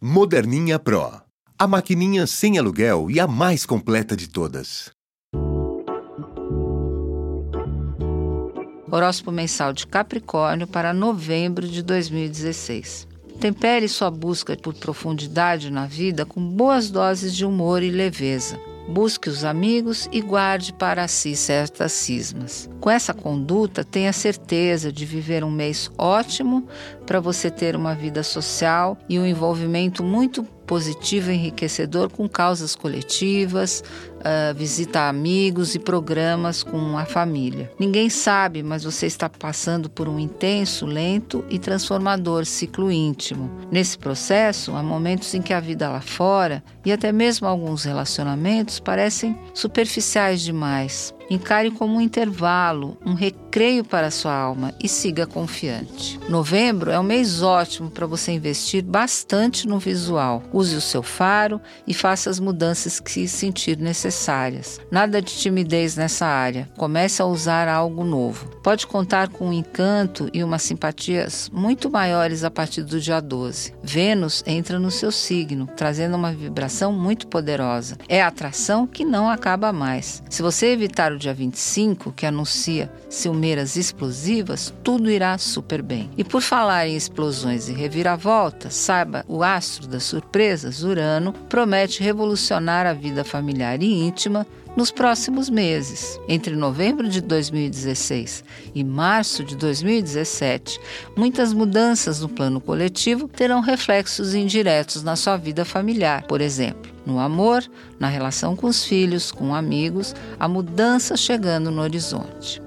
Moderninha Pro. A maquininha sem aluguel e a mais completa de todas. Horóscopo mensal de Capricórnio para novembro de 2016. Tempere sua busca por profundidade na vida com boas doses de humor e leveza. Busque os amigos e guarde para si certas cismas. Com essa conduta, tenha certeza de viver um mês ótimo para você ter uma vida social e um envolvimento muito positivo e enriquecedor com causas coletivas, uh, visita a amigos e programas com a família. Ninguém sabe, mas você está passando por um intenso, lento e transformador ciclo íntimo. Nesse processo, há momentos em que a vida lá fora e até mesmo alguns relacionamentos parecem superficiais demais. Encare como um intervalo, um recreio para sua alma e siga confiante. Novembro é um mês ótimo para você investir bastante no visual. Use o seu faro e faça as mudanças que sentir necessárias. Nada de timidez nessa área. Comece a usar algo novo. Pode contar com um encanto e umas simpatias muito maiores a partir do dia 12. Vênus entra no seu signo, trazendo uma vibração muito poderosa. É atração que não acaba mais. Se você evitar o dia 25, que anuncia ciumeiras explosivas, tudo irá super bem. E por falar em explosões e reviravoltas, saiba, o astro das surpresas, Urano, promete revolucionar a vida familiar e íntima nos próximos meses. Entre novembro de 2016 e março de 2017, muitas mudanças no plano coletivo terão reflexos indiretos na sua vida familiar. Por exemplo, no amor, na relação com os filhos, com amigos, a mudança chegando no horizonte.